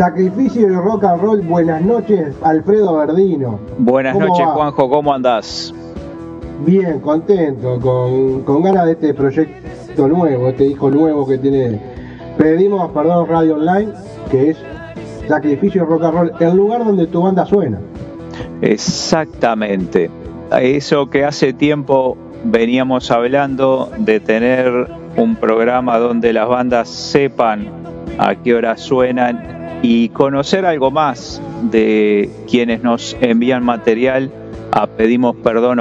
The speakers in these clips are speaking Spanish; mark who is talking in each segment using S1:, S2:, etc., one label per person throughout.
S1: Sacrificio y rock and roll,
S2: buenas noches, Alfredo Verdino.
S3: Buenas
S2: ¿Cómo
S3: noches,
S2: va?
S3: Juanjo, ¿cómo andás?
S2: Bien, contento, con, con ganas de este proyecto nuevo, este hijo nuevo que tiene. Pedimos, perdón, Radio Online, que es Sacrificio y Rock and Roll, el lugar donde tu banda suena.
S3: Exactamente. Eso que hace tiempo veníamos hablando de tener un programa donde las bandas sepan a qué hora suenan y conocer algo más de quienes nos envían material a pedimos perdón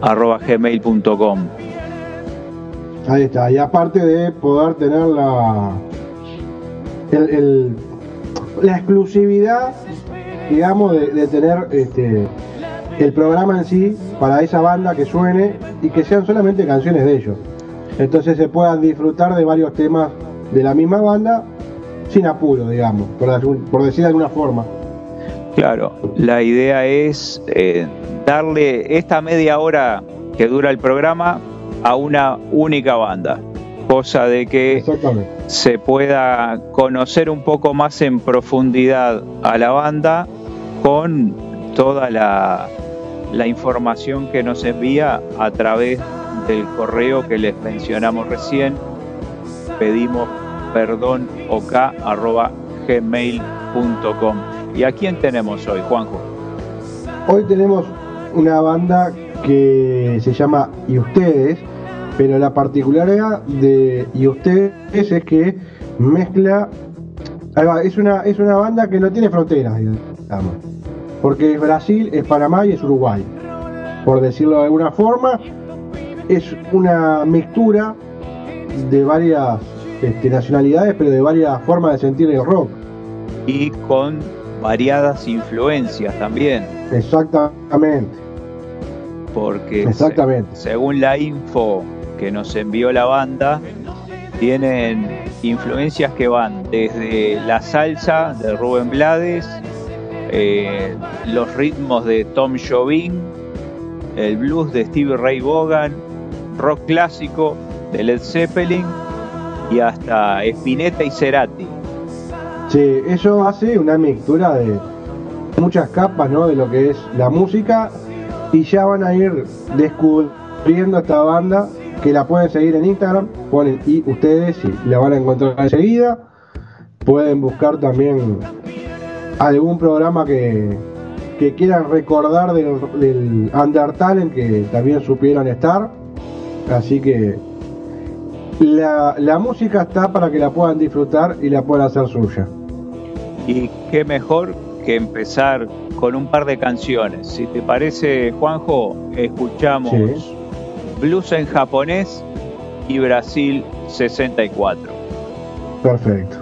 S3: arroba gmail.com.
S2: Ahí está, y aparte de poder tener la, el- la exclusividad, digamos, de, de tener este, el programa en sí para esa banda que suene y que sean solamente canciones de ellos. Entonces se puedan disfrutar de varios temas de la misma banda sin apuro, digamos, por, algún- por decir de alguna forma.
S3: Claro, la idea es eh, darle esta media hora que dura el programa a una única banda, cosa de que se pueda conocer un poco más en profundidad a la banda con toda la, la información que nos envía a través del correo que les mencionamos recién. Pedimos perdón gmail.com. ¿Y a quién tenemos hoy, Juanjo?
S2: Hoy tenemos una banda que se llama Y Ustedes, pero la particularidad de Y Ustedes es que mezcla. es una, es una banda que no tiene fronteras, digamos. Porque es Brasil, es Panamá y es Uruguay. Por decirlo de alguna forma, es una mixtura de varias este, nacionalidades, pero de varias formas de sentir el rock.
S3: Y con variadas influencias también,
S2: Exactamente,
S3: porque
S2: exactamente.
S3: según la info que nos envió la banda, tienen influencias que van desde la salsa de Rubén Blades, eh, los ritmos de Tom Jobim, el blues de Stevie Ray Vaughan, rock clásico de Led Zeppelin y hasta Spinetta y Cerati.
S2: Sí, eso hace una mixtura de muchas capas, ¿no? De lo que es la música y ya van a ir descubriendo esta banda que la pueden seguir en Instagram, ponen y ustedes y la van a encontrar enseguida. Pueden buscar también algún programa que, que quieran recordar del, del Undertalent que también supieron estar. Así que la, la música está para que la puedan disfrutar y la puedan hacer suya.
S3: Y qué mejor que empezar con un par de canciones. Si te parece, Juanjo, escuchamos
S2: Sí.
S3: Blues en japonés y Brasil 64.
S2: Perfecto.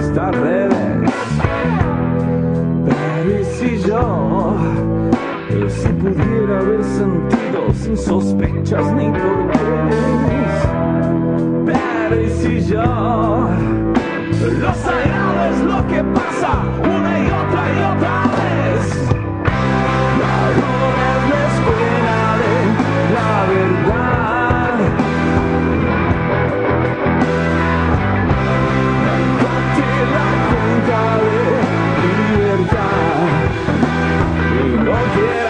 S4: estas redes. Pero y si yo se pudiera haber sentido sin sospechas ni torturas. Pero y si yo lo sabía. yeah.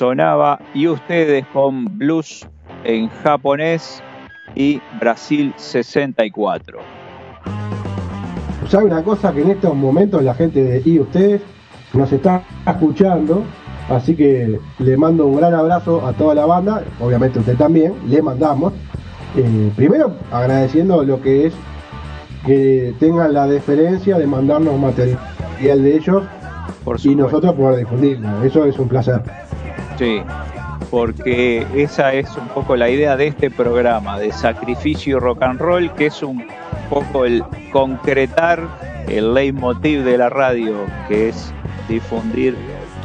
S3: Sonaba y ustedes con blues en japonés y Brasil 64.
S2: ¿Sabe una cosa? Que en estos momentos la gente de y ustedes nos está escuchando, así que le mando un gran abrazo a toda la banda, obviamente usted también, le mandamos. Eh, primero agradeciendo lo que es que tengan la deferencia de mandarnos material de ellos
S3: Por
S2: y nosotros poder difundirlo. Eso es un placer.
S3: Sí, porque esa es un poco la idea de este programa de sacrificio rock and roll, que es un poco el concretar el leitmotiv de la radio, que es difundir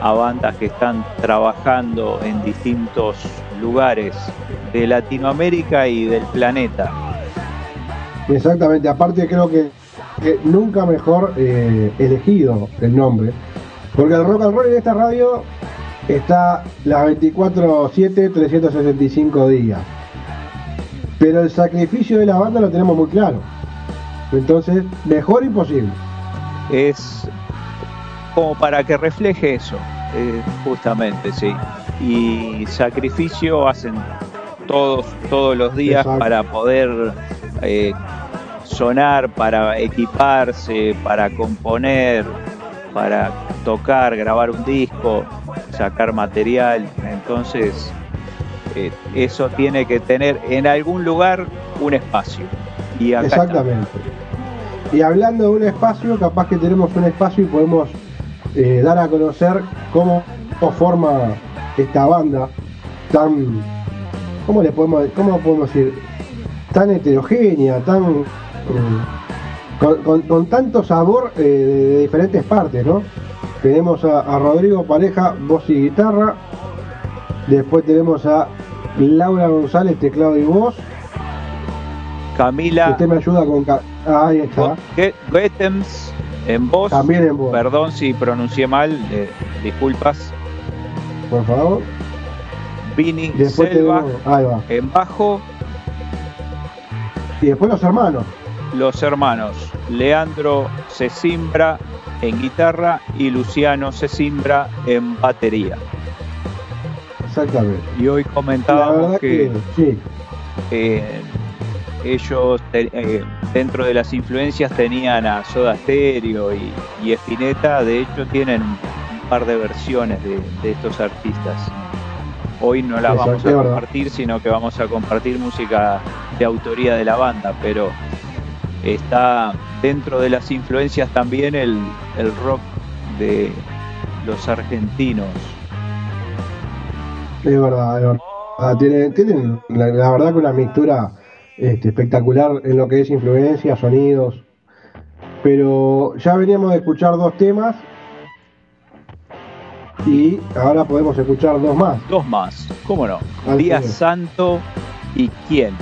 S3: a bandas que están trabajando en distintos lugares de Latinoamérica y del planeta.
S2: Exactamente, aparte creo que, que nunca mejor eh, elegido el nombre, porque el rock and roll en esta radio está las 24/7, 365 días. Pero el sacrificio de la banda lo tenemos muy claro. Entonces, mejor imposible.
S3: es como para que refleje eso, eh, justamente, sí. Y sacrificio hacen todos, todos los días
S2: Exacto.
S3: para poder eh, sonar, para equiparse, para componer, para tocar, grabar un disco, sacar material. Entonces, eh, eso tiene que tener en algún lugar un espacio.
S2: Exactamente. Y hablando de un espacio, capaz que tenemos un espacio y podemos eh, dar a conocer cómo, cómo forma esta banda tan, ¿cómo le podemos, cómo podemos decir? Tan heterogénea, tan eh, con, tanto sabor de diferentes partes, ¿no? Tenemos a, a Rodrigo Pareja, voz y guitarra. Después tenemos a Laura González, teclado y voz.
S3: Camila
S2: Usted me ayuda con... ah, ahí está.
S3: Goethems en voz.
S2: También en voz.
S3: Perdón si pronuncié mal, eh, disculpas.
S2: Por favor.
S3: Vini
S2: Después
S3: Selva.
S2: Ahí va.
S3: en bajo.
S2: Y después los hermanos.
S3: Los hermanos Leandro Cesimbra en guitarra y Luciano Cesimbra en batería.
S2: Exactamente.
S3: Y hoy comentábamos que,
S2: que, sí.
S3: eh, ellos te- eh, dentro de las influencias tenían a Soda Stereo y, y Spinetta, de hecho tienen un par de versiones de, de estos artistas. Hoy no las vamos a compartir, sino que vamos a compartir música de autoría de la banda, pero está dentro de las influencias también el, el rock de los argentinos.
S2: Es verdad, es verdad. Tienen, tienen la, la verdad que una mixtura este, espectacular en lo que es influencia, sonidos. Pero ya veníamos de escuchar dos temas. Y ahora podemos escuchar dos más.
S3: Dos más, ¿cómo no?
S2: Así
S3: Día
S2: es.
S3: Santo y quién.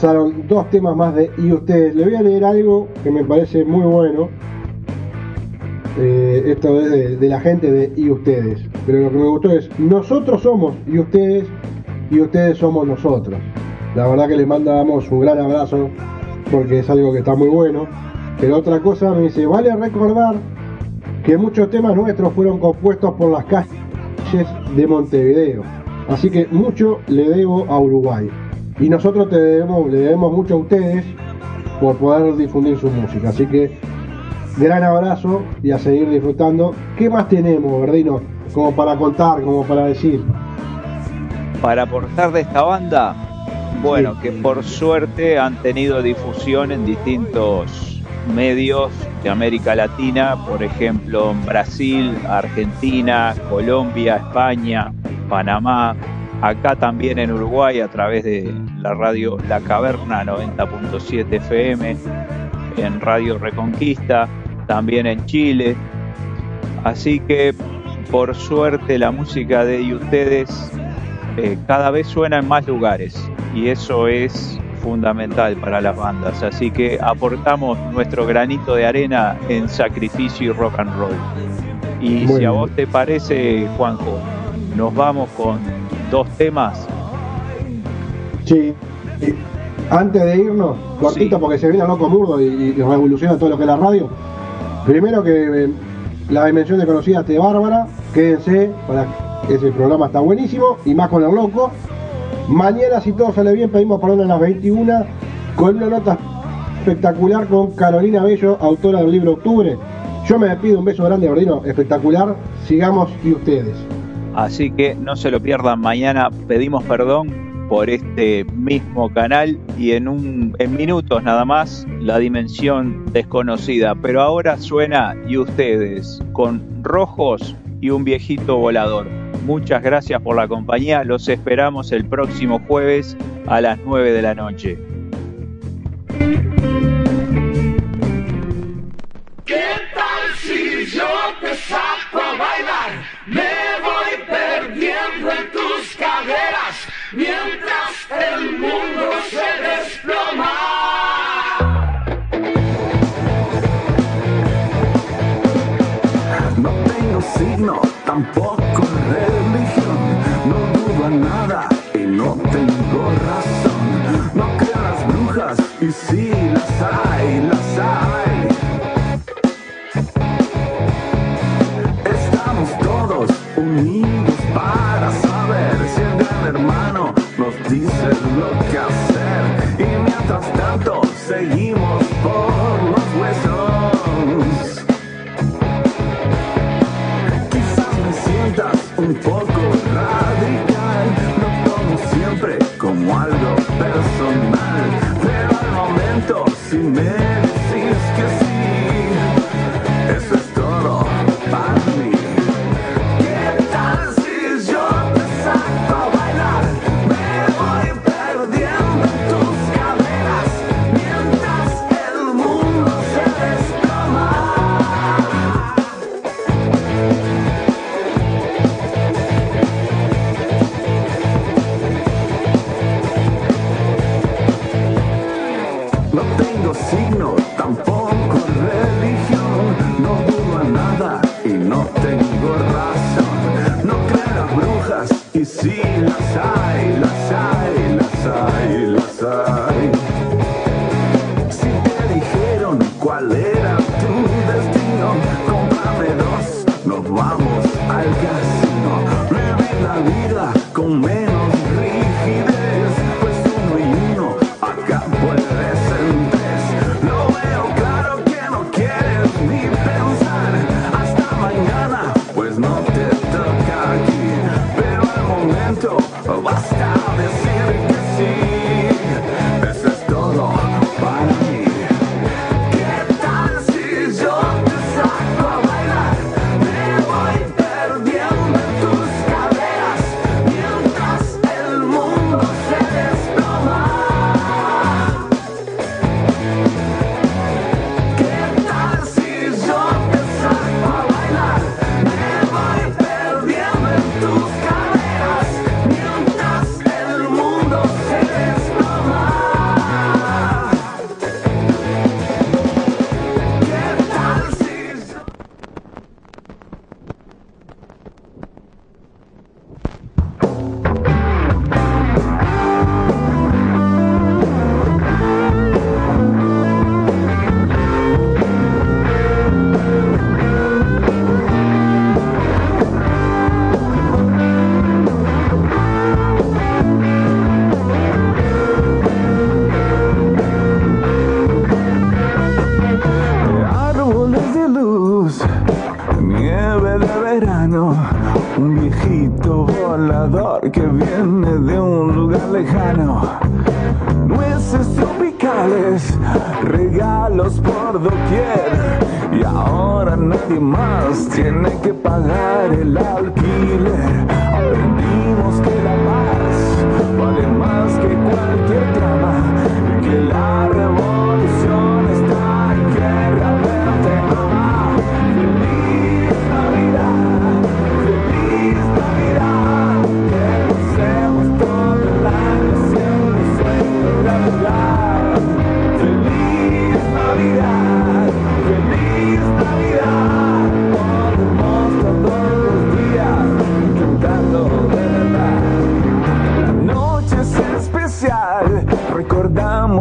S2: Pasaron dos temas más de y ustedes. Le voy a leer algo que me parece muy bueno. Eh, esto es de, de la gente de y ustedes. Pero lo que me gustó es nosotros somos y ustedes y ustedes somos nosotros. La verdad que les mandamos un gran abrazo porque es algo que está muy bueno. Pero otra cosa me dice, vale recordar que muchos temas nuestros fueron compuestos por las calles de Montevideo. Así que mucho le debo a Uruguay. Y nosotros te debemos, le debemos mucho a ustedes por poder difundir su música. Así que gran abrazo y a seguir disfrutando. ¿Qué más tenemos, Verdino? Como para contar, como para decir.
S3: Para aportar de esta banda, bueno, que por suerte han tenido difusión en distintos medios de América Latina, por ejemplo en Brasil, Argentina, Colombia, España, Panamá, acá también en Uruguay a través de la radio La Caverna 90.7 FM, en Radio Reconquista, también en Chile. Así que por suerte la música de y ustedes eh, cada vez suena en más lugares y eso es fundamental para las bandas. Así que aportamos nuestro granito de arena en sacrificio y rock and roll. Y si a vos te parece, Juanjo, nos vamos con dos temas.
S2: Sí. Antes de irnos, cortito
S3: Sí.
S2: porque se viene loco murdo y, y revoluciona todo lo que es la radio. Primero que eh, la dimensión desconocida de Bárbara, quédense, para ese programa está buenísimo, y más con el loco. Mañana, si todo sale bien, pedimos perdón a las 21 con una nota espectacular con Carolina Bello, autora del libro Octubre. Yo me despido, un beso grande, Verdino, espectacular. Sigamos y ustedes.
S3: Así que no se lo pierdan mañana. Pedimos perdón por este mismo canal y en un en minutos nada más la dimensión desconocida. Pero ahora suena y ustedes con rojos y un viejito volador. Muchas gracias por la compañía. Los esperamos el próximo jueves a las 9 de la noche.
S4: ¿Qué tal si yo te a bailar? Perdiendo en tus caderas
S5: Wastam, es to see.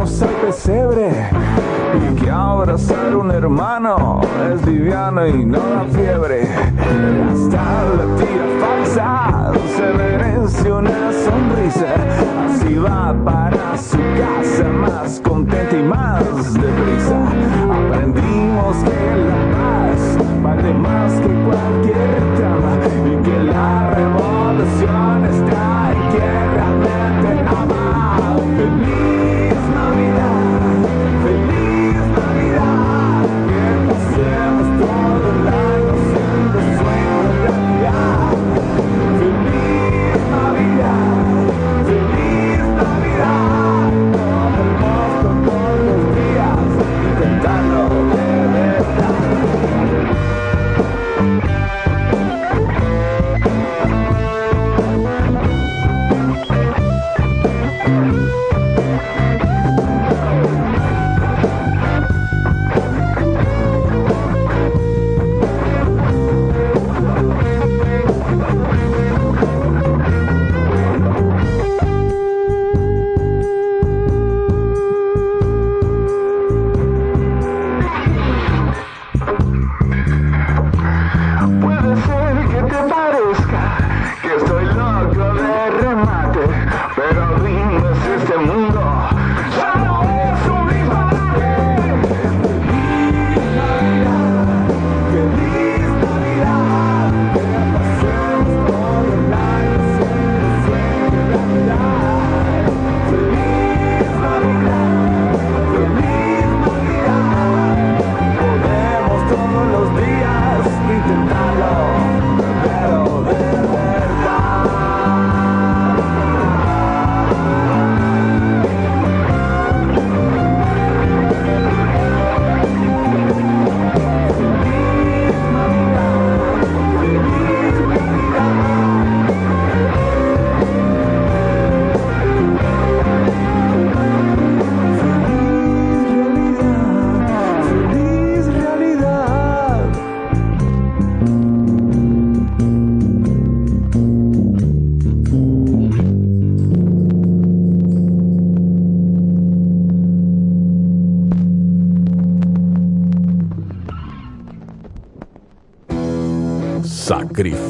S5: al
S4: pesebre y que abrazar un hermano es liviano y no da fiebre. Hasta la tía falsa se merece una sonrisa. Así va para su casa más contenta y más deprisa. Aprendimos que la paz vale más que cualquier trama y que la revolución está aquí. Navidad, Navidad, feliz Navidad.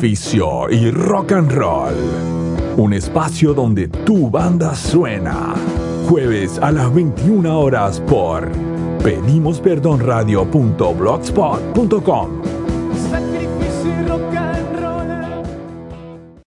S6: Y Rock and Roll. Un espacio donde tu banda suena. Jueves a las 21 horas por pedimosperdonradio.blogspot.com.